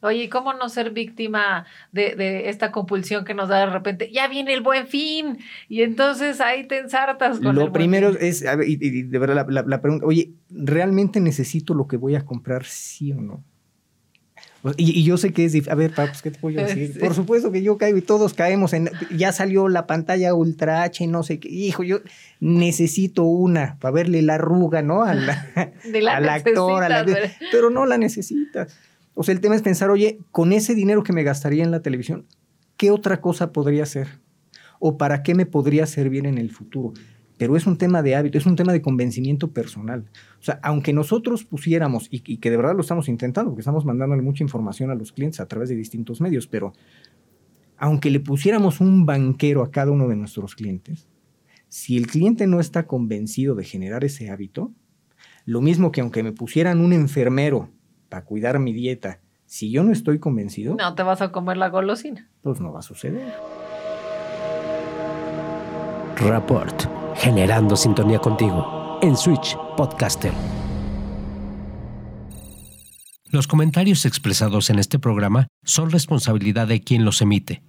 Oye, ¿y cómo no ser víctima de, de, esta compulsión que nos da de repente? Ya viene el buen fin. Y entonces ahí te ensartas con Lo primero es, ver, y, de verdad, la, la, pregunta, oye, ¿realmente necesito lo que voy a comprar, sí o no? Y, y, yo sé que es difícil. A ver, pues, ¿qué te puedo decir? Por supuesto que yo caigo y todos caemos en. Ya salió la pantalla Ultra H, no sé qué. Hijo, yo necesito una para verle la arruga, ¿no? A la, a la pero no la necesitas. O sea, el tema es pensar, oye, con ese dinero que me gastaría en la televisión, ¿qué otra cosa podría hacer? ¿O para qué me podría servir en el futuro? Pero es un tema de hábito, es un tema de convencimiento personal. O sea, aunque nosotros pusiéramos, y, que de verdad lo estamos intentando, porque estamos mandándole mucha información a los clientes a través de distintos medios, pero aunque le pusiéramos un banquero a cada uno de nuestros clientes, si el cliente no está convencido de generar ese hábito, lo mismo que aunque me pusieran un enfermero para cuidar mi dieta, si yo no estoy convencido... No te vas a comer la golosina. Pues no va a suceder. Rapport, generando sintonía contigo en Switch Podcaster. Los comentarios expresados en este programa son responsabilidad de quien los emite